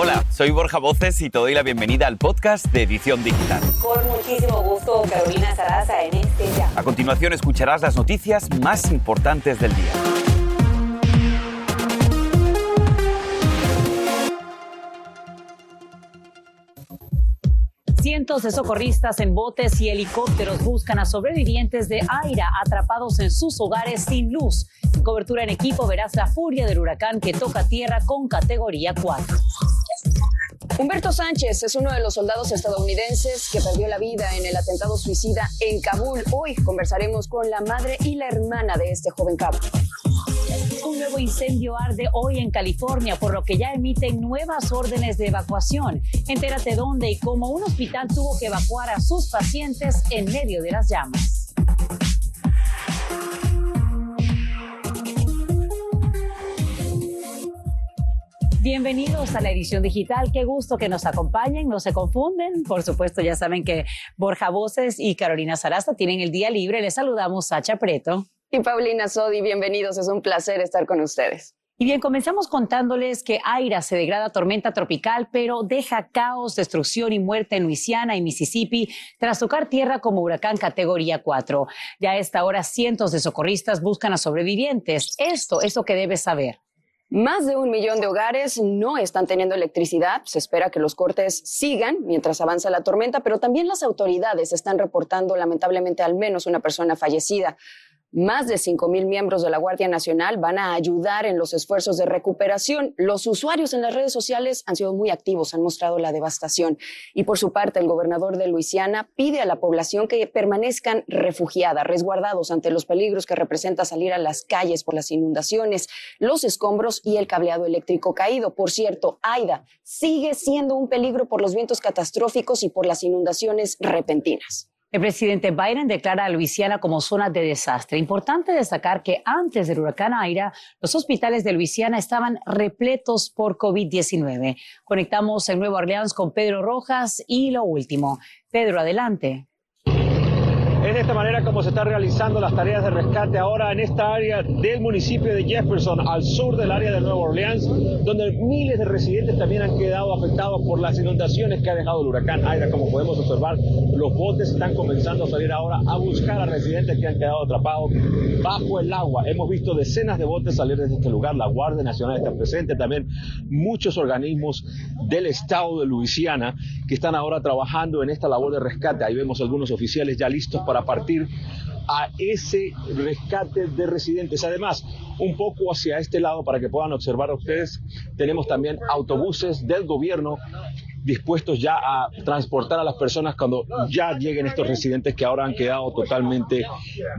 Hola, soy Borja Voces y te doy la bienvenida al podcast de Edición Digital. Con muchísimo gusto, Carolina Sarasa en este ya. A continuación escucharás las noticias más importantes del día. Cientos de socorristas en botes y helicópteros buscan a sobrevivientes de Aira atrapados en sus hogares sin luz. En cobertura en equipo verás la furia del huracán que toca tierra con categoría 4. Humberto Sánchez es uno de los soldados estadounidenses que perdió la vida en el atentado suicida en Kabul. Hoy conversaremos con la madre y la hermana de este joven cabo. Un nuevo incendio arde hoy en California, por lo que ya emiten nuevas órdenes de evacuación. Entérate dónde y cómo un hospital tuvo que evacuar a sus pacientes en medio de las llamas. Bienvenidos a la edición digital. Qué gusto que nos acompañen, no se confunden. Por supuesto, ya saben que Borja Voces y Carolina Sarasta tienen el día libre. Les saludamos, Sacha Preto. Y Paulina Sodi, bienvenidos. Es un placer estar con ustedes. Y bien, comenzamos contándoles que Aira se degrada a tormenta tropical, pero deja caos, destrucción y muerte en Luisiana y Mississippi tras tocar tierra como huracán categoría 4. Ya a esta hora cientos de socorristas buscan a sobrevivientes. Esto es lo que debes saber. Más de un millón de hogares no están teniendo electricidad. Se espera que los cortes sigan mientras avanza la tormenta, pero también las autoridades están reportando lamentablemente al menos una persona fallecida. Más de 5.000 miembros de la Guardia Nacional van a ayudar en los esfuerzos de recuperación. Los usuarios en las redes sociales han sido muy activos, han mostrado la devastación. Y por su parte, el gobernador de Luisiana pide a la población que permanezcan refugiadas, resguardados ante los peligros que representa salir a las calles por las inundaciones, los escombros y el cableado eléctrico caído. Por cierto, Aida sigue siendo un peligro por los vientos catastróficos y por las inundaciones repentinas. El presidente Biden declara a Luisiana como zona de desastre. Importante destacar que antes del huracán Aira, los hospitales de Luisiana estaban repletos por COVID-19. Conectamos en Nueva Orleans con Pedro Rojas y lo último. Pedro, adelante. Es de esta manera como se están realizando las tareas de rescate ahora en esta área del municipio de Jefferson, al sur del área de Nueva Orleans, donde miles de residentes también han quedado afectados por las inundaciones que ha dejado el huracán Aida. Como podemos observar, los botes están comenzando a salir ahora a buscar a residentes que han quedado atrapados bajo el agua. Hemos visto decenas de botes salir desde este lugar, la Guardia Nacional está presente, también muchos organismos del estado de Luisiana que están ahora trabajando en esta labor de rescate. Ahí vemos algunos oficiales ya listos para partir a ese rescate de residentes. Además, un poco hacia este lado para que puedan observar a ustedes, tenemos también autobuses del gobierno dispuestos ya a transportar a las personas cuando ya lleguen estos residentes que ahora han quedado totalmente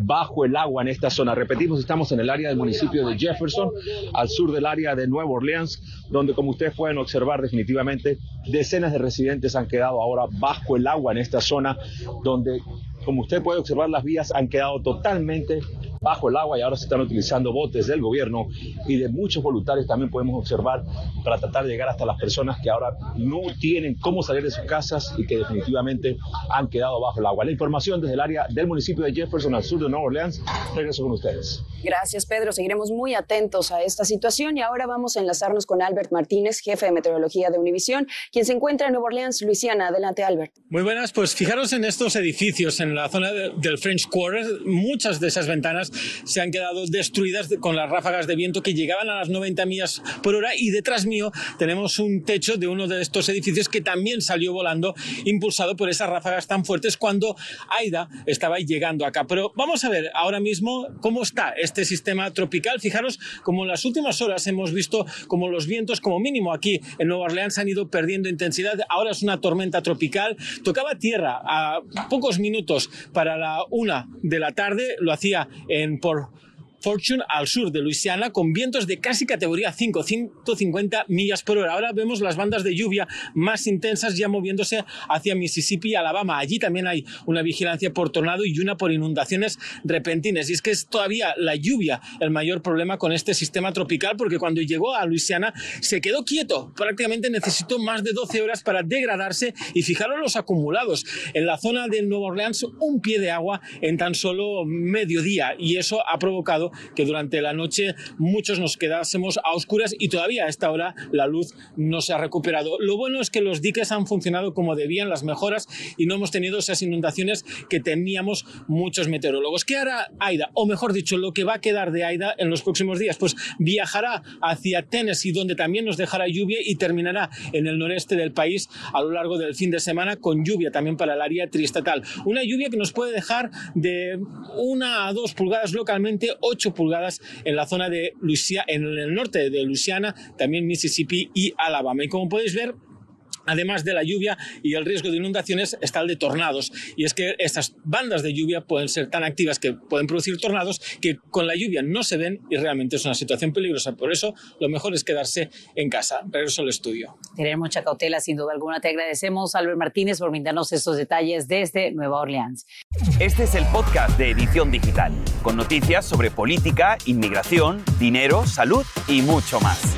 bajo el agua en esta zona. Repetimos, estamos en el área del municipio de Jefferson, al sur del área de Nueva Orleans, donde como ustedes pueden observar definitivamente decenas de residentes han quedado ahora bajo el agua en esta zona, donde como usted puede observar, las vías han quedado totalmente bajo el agua y ahora se están utilizando botes del gobierno y de muchos voluntarios también podemos observar para tratar de llegar hasta las personas que ahora no tienen cómo salir de sus casas y que definitivamente han quedado bajo el agua. La información desde el área del municipio de Jefferson al sur de Nueva Orleans. Regreso con ustedes. Gracias, Pedro. Seguiremos muy atentos a esta situación y ahora vamos a enlazarnos con Albert Martínez, jefe de meteorología de Univisión, quien se encuentra en Nueva Orleans, Luisiana. Adelante, Albert. Muy buenas, pues fijaros en estos edificios en la zona del French Quarter. Muchas de esas ventanas se han quedado destruidas con las ráfagas de viento que llegaban a las 90 millas por hora y detrás mío tenemos un techo de uno de estos edificios que también salió volando impulsado por esas ráfagas tan fuertes cuando Aida estaba llegando acá. Pero vamos a ver ahora mismo cómo está este sistema tropical. Fijaros como en las últimas horas hemos visto como los vientos como mínimo aquí en Nueva Orleans han ido perdiendo intensidad. Ahora es una tormenta tropical. Tocaba tierra a pocos minutos para la una de la tarde. Lo hacía en por Fortune al sur de Luisiana con vientos de casi categoría 5, 150 millas por hora. Ahora vemos las bandas de lluvia más intensas ya moviéndose hacia Mississippi y Alabama. Allí también hay una vigilancia por tornado y una por inundaciones repentinas. Y es que es todavía la lluvia el mayor problema con este sistema tropical porque cuando llegó a Luisiana se quedó quieto. Prácticamente necesitó más de 12 horas para degradarse y fijaros los acumulados. En la zona de Nueva Orleans un pie de agua en tan solo mediodía y eso ha provocado que durante la noche muchos nos quedásemos a oscuras y todavía a esta hora la luz no se ha recuperado. Lo bueno es que los diques han funcionado como debían, las mejoras, y no hemos tenido esas inundaciones que temíamos muchos meteorólogos. ¿Qué hará Aida? O mejor dicho, lo que va a quedar de Aida en los próximos días. Pues viajará hacia Tennessee, donde también nos dejará lluvia y terminará en el noreste del país a lo largo del fin de semana con lluvia también para el área triestatal. Una lluvia que nos puede dejar de una a dos pulgadas localmente, pulgadas en la zona de Luisiana, en el norte de Luisiana, también Mississippi y Alabama. Y como podéis ver, Además de la lluvia y el riesgo de inundaciones está el de tornados. Y es que estas bandas de lluvia pueden ser tan activas que pueden producir tornados que con la lluvia no se ven y realmente es una situación peligrosa. Por eso lo mejor es quedarse en casa. Regreso al estudio. Tener mucha cautela, sin duda alguna. Te agradecemos, Albert Martínez, por brindarnos estos detalles desde Nueva Orleans. Este es el podcast de Edición Digital, con noticias sobre política, inmigración, dinero, salud y mucho más.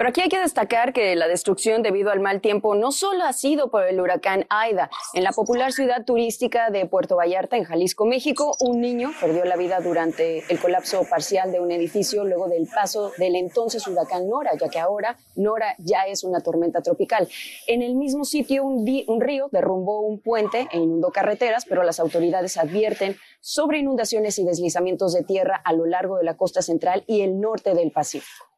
Pero aquí hay que destacar que la destrucción debido al mal tiempo no solo ha sido por el huracán Aida. En la popular ciudad turística de Puerto Vallarta, en Jalisco, México, un niño perdió la vida durante el colapso parcial de un edificio luego del paso del entonces huracán Nora, ya que ahora Nora ya es una tormenta tropical. En el mismo sitio, un, un río derrumbó un puente e inundó carreteras, pero las autoridades advierten sobre inundaciones y deslizamientos de tierra a lo largo de la costa central y el norte del Pacífico.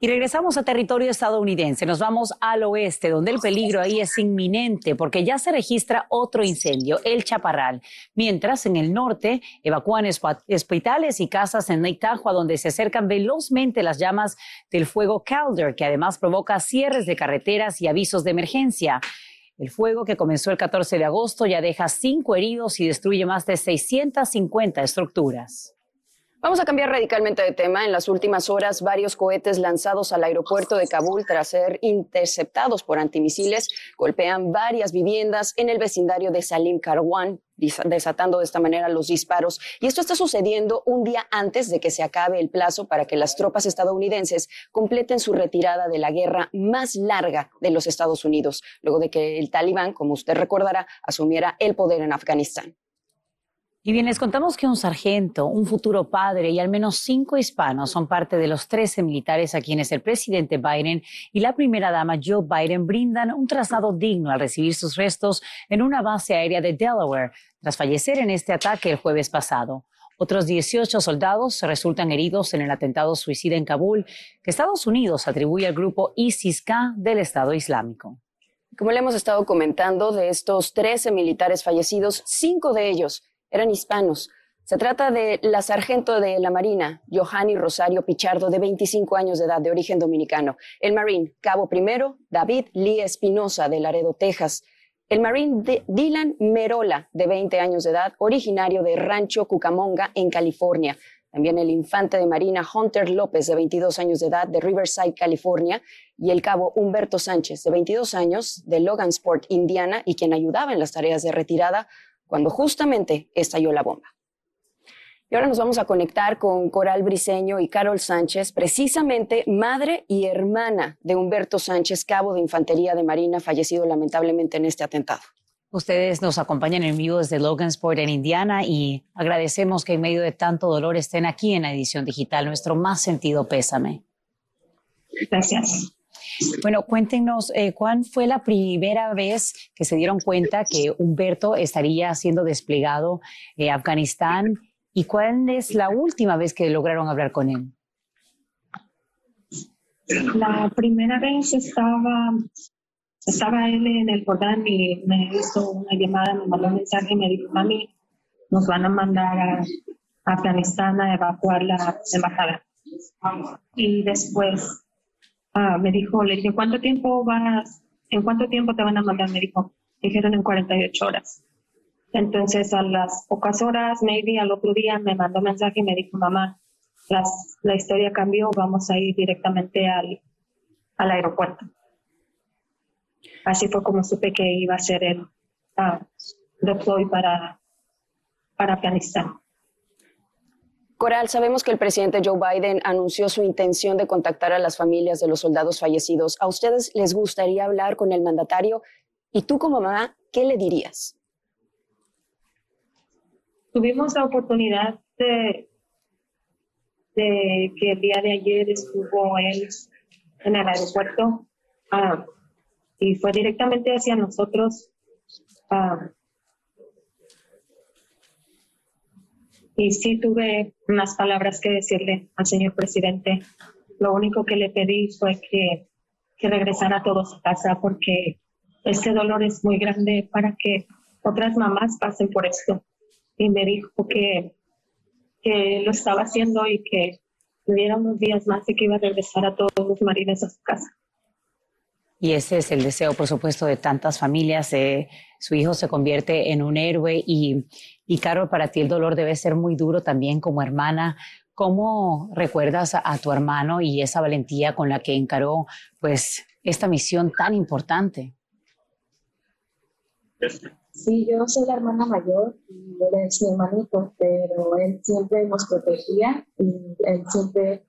Y regresamos a territorio estadounidense. Nos vamos al oeste, donde el peligro ahí es inminente, porque ya se registra otro incendio, el Chaparral. Mientras en el norte evacúan hospitales y casas en Lake donde se acercan velozmente las llamas del fuego Calder, que además provoca cierres de carreteras y avisos de emergencia. El fuego que comenzó el 14 de agosto ya deja cinco heridos y destruye más de 650 estructuras. Vamos a cambiar radicalmente de tema. En las últimas horas, varios cohetes lanzados al aeropuerto de Kabul tras ser interceptados por antimisiles golpean varias viviendas en el vecindario de Salim Karwan, desatando de esta manera los disparos. Y esto está sucediendo un día antes de que se acabe el plazo para que las tropas estadounidenses completen su retirada de la guerra más larga de los Estados Unidos, luego de que el talibán, como usted recordará, asumiera el poder en Afganistán. Y bien, les contamos que un sargento, un futuro padre y al menos cinco hispanos son parte de los 13 militares a quienes el presidente Biden y la primera dama Joe Biden brindan un traslado digno al recibir sus restos en una base aérea de Delaware tras fallecer en este ataque el jueves pasado. Otros 18 soldados resultan heridos en el atentado suicida en Kabul que Estados Unidos atribuye al grupo ISIS-K del Estado Islámico. Como le hemos estado comentando, de estos 13 militares fallecidos, cinco de ellos eran hispanos. Se trata de la sargento de la Marina, Johanny Rosario Pichardo, de 25 años de edad, de origen dominicano. El Marine, cabo primero, David Lee Espinosa, de Laredo, Texas. El Marine Dylan Merola, de 20 años de edad, originario de Rancho Cucamonga, en California. También el infante de Marina Hunter López, de 22 años de edad, de Riverside, California. Y el cabo Humberto Sánchez, de 22 años, de Logansport, Indiana, y quien ayudaba en las tareas de retirada cuando justamente estalló la bomba. Y ahora nos vamos a conectar con Coral Briseño y Carol Sánchez, precisamente madre y hermana de Humberto Sánchez, cabo de Infantería de Marina, fallecido lamentablemente en este atentado. Ustedes nos acompañan en vivo desde Logansport en Indiana y agradecemos que en medio de tanto dolor estén aquí en la edición digital. Nuestro más sentido pésame. Gracias. Bueno, cuéntenos, eh, ¿cuál fue la primera vez que se dieron cuenta que Humberto estaría siendo desplegado en Afganistán y cuál es la última vez que lograron hablar con él? La primera vez estaba, estaba él en el Jordán y me hizo una llamada, me mandó un mensaje y me dijo, mami, nos van a mandar a Afganistán a evacuar la embajada. Y después Ah, me dijo, le dije, ¿cuánto tiempo vas, en cuánto tiempo te van a mandar? Me dijo, dijeron en 48 horas. Entonces a las pocas horas, maybe al otro día, me mandó mensaje y me dijo, mamá, las, la historia cambió, vamos a ir directamente al, al aeropuerto. Así fue como supe que iba a ser el uh, deploy para, para Afganistán. Coral, sabemos que el presidente Joe Biden anunció su intención de contactar a las familias de los soldados fallecidos. ¿A ustedes les gustaría hablar con el mandatario? Y tú como mamá, ¿qué le dirías? tuvimos la oportunidad de, que el día de ayer estuvo él en el aeropuerto ah, y fue directamente hacia nosotros. Ah, y sí tuve unas palabras que decirle al señor presidente. Lo único que le pedí fue que, que regresara todos a casa porque este dolor es muy grande para que otras mamás pasen por esto. Y me dijo que, que lo estaba haciendo y que tuviera unos días más y que iba a regresar a todos los maridos a su casa. Y ese es el deseo, por supuesto, de tantas familias. Eh, su hijo se convierte en un héroe y, y, Carol, para ti el dolor debe ser muy duro también como hermana. ¿Cómo recuerdas a, a tu hermano y esa valentía con la que encaró pues, esta misión tan importante? Sí, yo soy la hermana mayor y él es mi hermanito, pero él siempre nos protegía y él siempre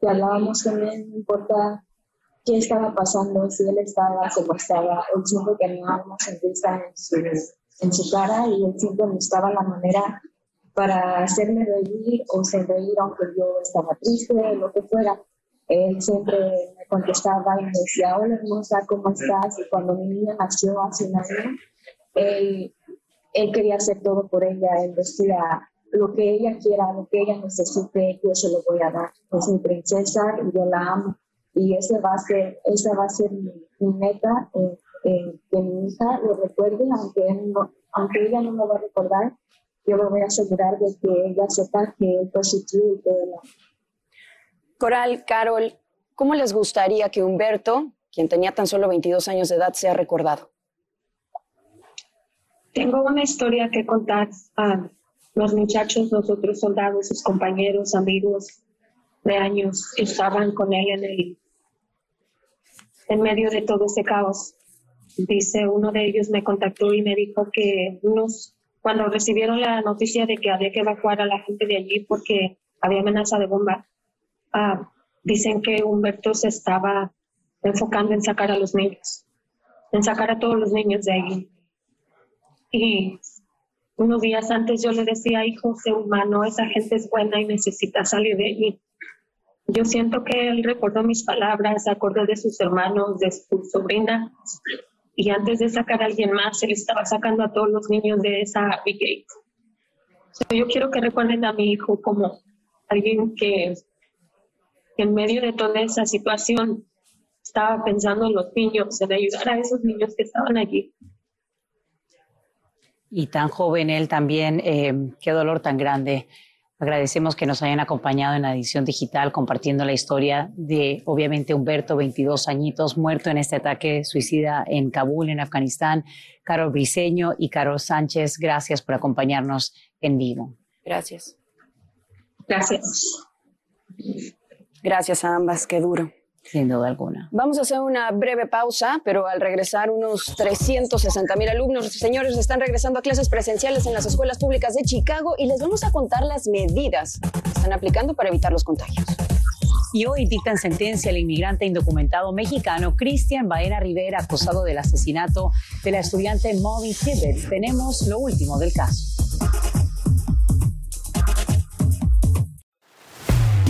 que hablábamos con él, no importa qué estaba pasando, si él estaba, estaba, él siempre tenía una sonrisa en su, en su cara y él siempre buscaba la manera para hacerme reír o sonreír aunque yo estaba triste, lo que fuera. Él siempre me contestaba y me decía, hola hermosa, ¿cómo estás? Y cuando mi niña nació hace un año, él, él quería hacer todo por ella, él decía, lo que ella quiera, lo que ella necesite, yo se lo voy a dar. Es mi princesa y yo la amo. Y ese va a ser, esa va a ser mi, meta, eh, que mi hija lo recuerde, aunque, aunque ella no me va a recordar, yo me voy a asegurar de que ella sepa que su tío y que él Coral, Carol, ¿cómo les gustaría que Humberto, quien tenía tan solo 22 años de edad, sea recordado? Tengo una historia que contar a los muchachos, los otros soldados, sus compañeros, amigos de años, estaban con él en el en medio de todo ese caos. Dice, uno de ellos me contactó y me dijo que unos, cuando recibieron la noticia de que había que evacuar a la gente de allí porque había amenaza de bomba, ah, dicen que Humberto se estaba enfocando en sacar a los niños, en sacar a todos los niños de allí. Y unos días antes yo le decía, hijo, sé humano, esa gente es buena y necesita salir de allí. Yo siento que él recordó mis palabras, acordó de sus hermanos, de su sobrina, y antes de sacar a alguien más, él estaba sacando a todos los niños de esa brigade. yo quiero que recuerden a mi hijo como alguien que en medio de toda esa situación estaba pensando en los niños, en ayudar a esos niños que estaban allí y tan joven él también. Eh, qué dolor tan grande. Agradecemos que nos hayan acompañado en la edición digital compartiendo la historia de, obviamente, Humberto, 22 añitos, muerto en este ataque suicida en Kabul, en Afganistán. Carol Briseño y Carol Sánchez, gracias por acompañarnos en vivo. Gracias. Gracias. Gracias a ambas, qué duro. Sin duda alguna. Vamos a hacer una breve pausa, pero al regresar unos 360 mil alumnos, señores, están regresando a clases presenciales en las escuelas públicas de Chicago y les vamos a contar las medidas que están aplicando para evitar los contagios. Y hoy dictan sentencia al inmigrante indocumentado mexicano Cristian Baena Rivera, acusado del asesinato de la estudiante Moby Tibbet. Tenemos lo último del caso.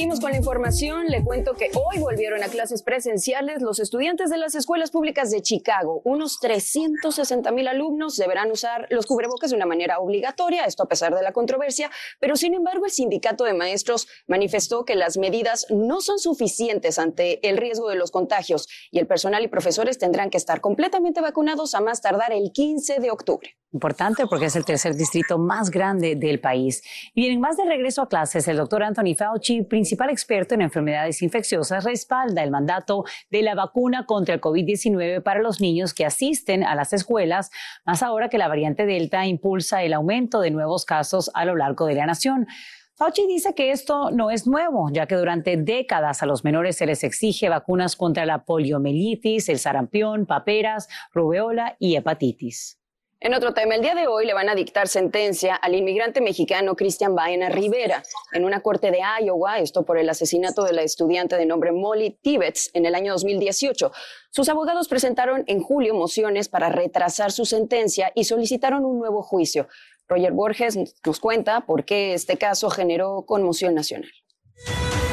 Seguimos con la información. Le cuento que hoy volvieron a clases presenciales los estudiantes de las escuelas públicas de Chicago. Unos 360 mil alumnos deberán usar los cubrebocas de una manera obligatoria, esto a pesar de la controversia, pero sin embargo el sindicato de maestros manifestó que las medidas no son suficientes ante el riesgo de los contagios y el personal y profesores tendrán que estar completamente vacunados a más tardar el 15 de octubre. Importante porque es el tercer distrito más grande del país. Y bien, más de regreso a clases, el doctor Anthony Fauci, principal experto en enfermedades infecciosas, respalda el mandato de la vacuna contra el COVID-19 para los niños que asisten a las escuelas, más ahora que la variante Delta impulsa el aumento de nuevos casos a lo largo de la nación. Fauci dice que esto no es nuevo, ya que durante décadas a los menores se les exige vacunas contra la poliomielitis, el sarampión, paperas, rubeola y hepatitis. En otro tema, el día de hoy le van a dictar sentencia al inmigrante mexicano Cristian Baena Rivera en una corte de Iowa, esto por el asesinato de la estudiante de nombre Molly Tibbets en el año 2018. Sus abogados presentaron en julio mociones para retrasar su sentencia y solicitaron un nuevo juicio. Roger Borges nos cuenta por qué este caso generó conmoción nacional.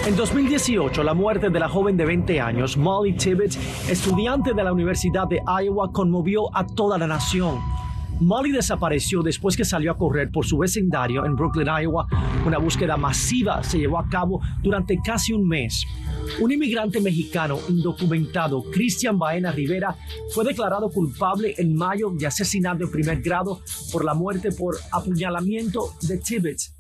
En 2018, la muerte de la joven de 20 años, Molly Tibbets, estudiante de la Universidad de Iowa, conmovió a toda la nación. Molly desapareció después que salió a correr por su vecindario en Brooklyn, Iowa. Una búsqueda masiva se llevó a cabo durante casi un mes. Un inmigrante mexicano indocumentado, Cristian Baena Rivera, fue declarado culpable en mayo de asesinato en primer grado por la muerte por apuñalamiento de Tibbets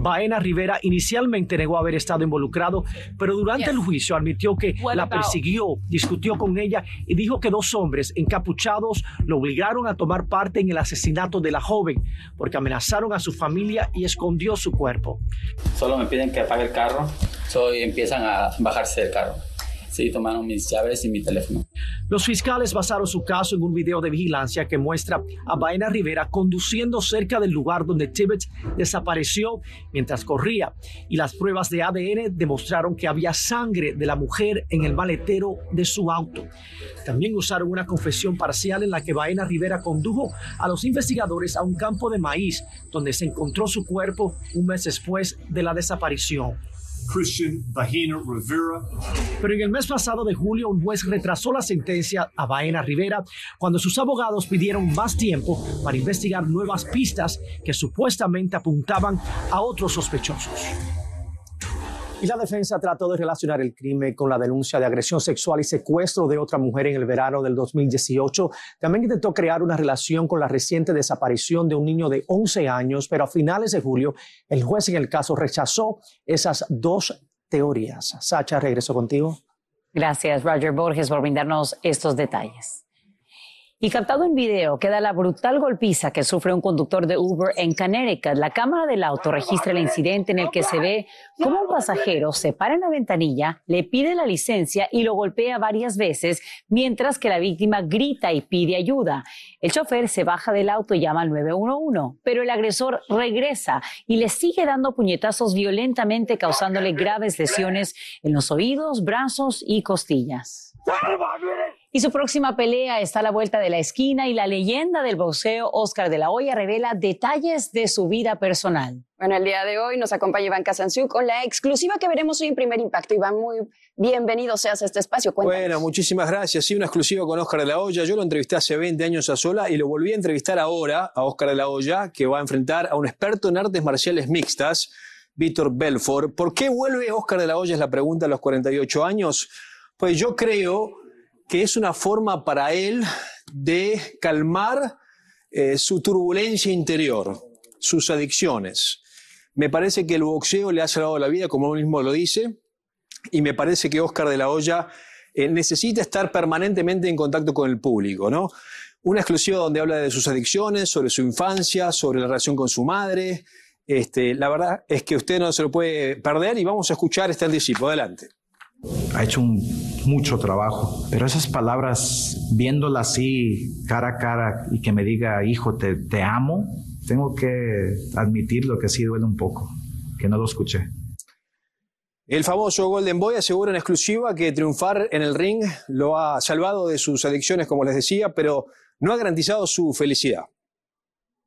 Baena Rivera inicialmente negó haber estado involucrado, pero durante el juicio admitió que la persiguió, discutió con ella y dijo que dos hombres encapuchados lo obligaron a tomar parte en el asesinato de la joven porque amenazaron a su familia y escondió su cuerpo. Solo me piden que apague el carro, y empiezan a bajarse del carro. Sí, tomaron mis llaves y mi teléfono. Los fiscales basaron su caso en un video de vigilancia que muestra a Baena Rivera conduciendo cerca del lugar donde Tibbet desapareció mientras corría y las pruebas de ADN demostraron que había sangre de la mujer en el maletero de su auto. También usaron una confesión parcial en la que Baena Rivera condujo a los investigadores a un campo de maíz donde se encontró su cuerpo un mes después de la desaparición. Christian Rivera. Pero en el mes pasado de julio, un juez retrasó la sentencia a Baena Rivera cuando sus abogados pidieron más tiempo para investigar nuevas pistas que supuestamente apuntaban a otros sospechosos. Y la defensa trató de relacionar el crimen con la denuncia de agresión sexual y secuestro de otra mujer en el verano del 2018. También intentó crear una relación con la reciente desaparición de un niño de 11 años, pero a finales de julio el juez en el caso rechazó esas dos teorías. Sacha, regreso contigo. Gracias, Roger Borges, por brindarnos estos detalles. Y captado en video queda la brutal golpiza que sufre un conductor de Uber en Connecticut. La cámara del auto registra el incidente en el que se ve cómo un pasajero se para en la ventanilla, le pide la licencia y lo golpea varias veces, mientras que la víctima grita y pide ayuda. El chofer se baja del auto y llama al 911, pero el agresor regresa y le sigue dando puñetazos violentamente, causándole graves lesiones en los oídos, brazos y costillas. Y su próxima pelea está a la vuelta de la esquina y la leyenda del boxeo Oscar de la Hoya revela detalles de su vida personal. Bueno, el ddía de hoy nos acompaña Iván Casanciú con la exclusiva que veremos hoy en Primer Impacto. Iván, muy bienvenido seas a este espacio. Bueno, muchísimas gracias. Sí, una exclusiva con Oscar de la Hoya. Yo lo entrevisté hace 20 años a sola y lo volví a entrevistar ahora a Oscar de la Hoya, que va a enfrentar a un experto en artes marciales mixtas, Víctor Belfort. ¿Por qué vuelve Oscar de la Hoya? Es la pregunta a los 48 años. Pues yo creo que es una forma para él de calmar eh, su turbulencia interior, sus adicciones. Me parece que el boxeo le ha salvado la vida, como él mismo lo dice, y me parece que Oscar de la Hoya eh, necesita estar permanentemente en contacto con el público, ¿no? Una exclusiva donde habla de sus adicciones, sobre su infancia, sobre la relación con su madre. Este, la verdad es que usted no se lo puede perder y vamos a escuchar este anticipo. Adelante ha hecho mucho trabajo, pero esas palabras, viéndola así cara a cara y que me diga, hijo, te, te amo, tengo que admitir lo que sí duele un poco, que no lo escuché. El famoso Golden Boy asegura en exclusiva que triunfar en el ring lo ha salvado de sus adicciones, como les decía, pero no ha garantizado su felicidad.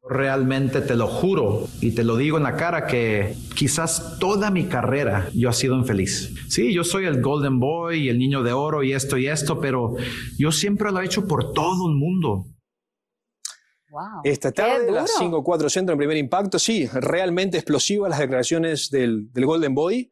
Realmente te lo juro y te lo digo en la cara que quizás toda mi carrera yo he sido infeliz. Sí, yo soy el Golden Boy y el niño de oro y esto y esto, pero yo siempre lo he hecho por todo el mundo. Wow, Esta tarde, las 5-4 Centro en primer impacto, sí, realmente explosivas las declaraciones del, Golden Boy.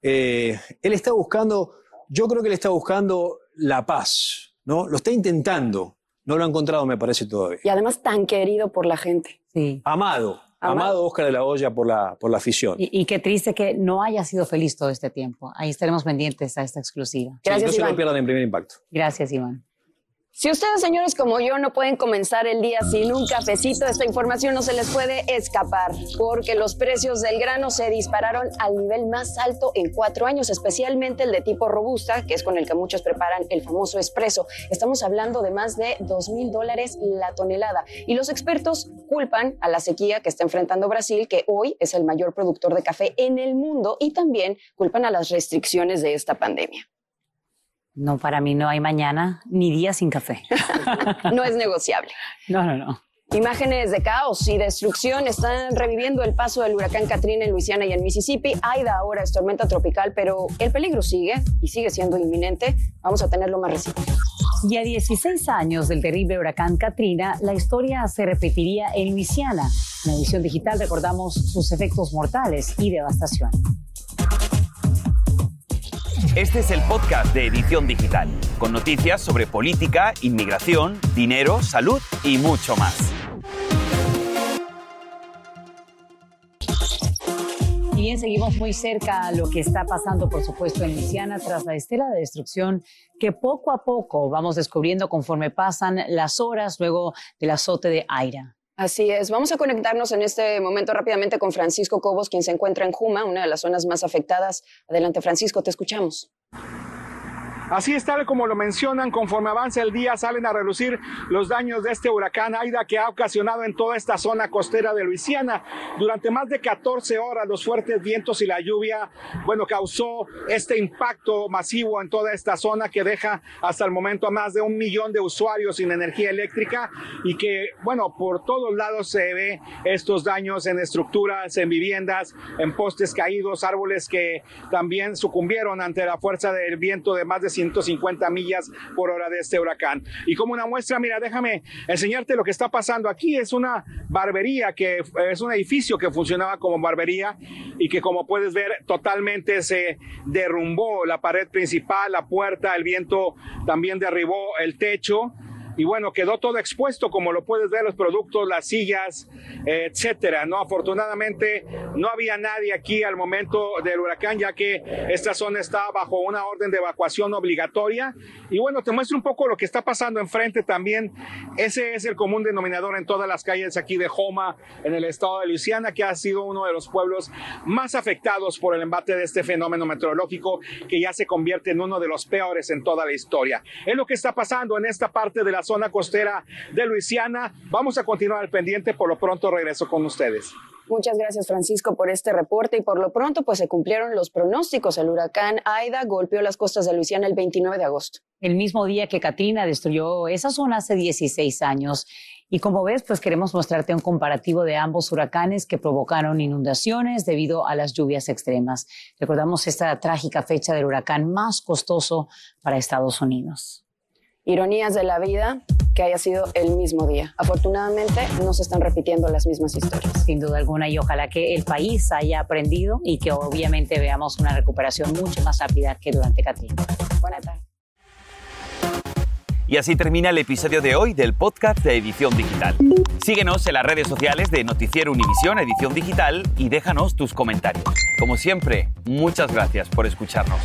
Eh, él está buscando, yo creo que él está buscando la paz, ¿no? Lo está intentando. No lo ha encontrado, me parece, todavía. Y además tan querido por la gente. Sí. Amado. Amado, Oscar de la Hoya por la, por la afición. Y, qué triste que no haya sido feliz todo este tiempo. Ahí estaremos pendientes a esta exclusiva. Gracias, no se lo pierdan en primer impacto. Gracias, Iván. Si ustedes, señores, como yo, no pueden comenzar el día sin un cafecito, esta información no se les puede escapar, porque los precios del grano se dispararon al nivel más alto en cuatro años, especialmente el de tipo robusta, que es con el que muchos preparan el famoso espresso. Estamos hablando de más de dos mil dólares la tonelada. Y los expertos culpan a la sequía que está enfrentando Brasil, que hoy es el mayor productor de café en el mundo, y también culpan a las restricciones de esta pandemia. No, para mí no hay mañana ni día sin café. no es negociable. No, no, no. Imágenes de caos y destrucción están reviviendo el paso del huracán Katrina en Luisiana y en Mississippi. Aida ahora es tormenta tropical, pero el peligro sigue y sigue siendo inminente. Vamos a tenerlo más reciente. Y a 16 años del terrible huracán Katrina, la historia se repetiría en Luisiana. En la edición digital recordamos sus efectos mortales y devastación. Este es el podcast de Edición Digital, con noticias sobre política, inmigración, dinero, salud y mucho más. Y bien, seguimos muy cerca a lo que está pasando, por supuesto, en Luisiana tras la estela de destrucción que poco a poco vamos descubriendo conforme pasan las horas luego del azote de Aira. Así es. Vamos a conectarnos en este momento rápidamente con Francisco Cobos, quien se encuentra en Juma, una de las zonas más afectadas. Adelante, Francisco, te escuchamos. Así es, tal como lo mencionan, conforme avanza el día salen a relucir los daños de este huracán Aida que ha ocasionado en toda esta zona costera de Luisiana. Durante más de 14 horas los fuertes vientos y la lluvia, bueno, causó este impacto masivo en toda esta zona que deja hasta el momento a más de un millón de usuarios sin energía eléctrica y que, bueno, por todos lados se ve estos daños en estructuras, en viviendas, en postes caídos, árboles que también sucumbieron ante la fuerza del viento de más de 150 millas por hora de este huracán. Y como una muestra, mira, déjame enseñarte lo que está pasando aquí. Es una barbería que es un edificio que funcionaba como barbería y que como puedes ver totalmente se derrumbó la pared principal, la puerta, el viento también derribó el techo y bueno, quedó todo expuesto, como lo puedes ver, los productos, las sillas, etcétera, ¿no? Afortunadamente no había nadie aquí al momento del huracán, ya que esta zona está bajo una orden de evacuación obligatoria. Y bueno, te muestro un poco lo que está pasando enfrente también. Ese es el común denominador en todas las calles aquí de Homa, en el estado de Luisiana, que ha sido uno de los pueblos más afectados por el embate de este fenómeno meteorológico, que ya se convierte en uno de los peores en toda la historia. Es lo que está pasando en esta parte de la zona costera de Luisiana. Vamos a continuar al pendiente, por lo pronto regreso con ustedes. Muchas gracias Francisco por este reporte y por lo pronto pues se cumplieron los pronósticos. El huracán Aida golpeó las costas de Luisiana el 29 de agosto. El mismo día que Katrina destruyó esa zona hace 16 años. Y como ves, pues queremos mostrarte un comparativo de ambos huracanes que provocaron inundaciones debido a las lluvias extremas. Recordamos esta trágica fecha del huracán más costoso para Estados Unidos ironías de la vida que haya sido el mismo día. Afortunadamente no se están repitiendo las mismas historias. Sin duda alguna y ojalá que el país haya aprendido y que obviamente veamos una recuperación mucho más rápida que durante Katrina. Buenas tardes. Y así termina el episodio de hoy del podcast de Edición Digital. Síguenos en las redes sociales de Noticiero Univisión Edición Digital y déjanos tus comentarios. Como siempre, muchas gracias por escucharnos.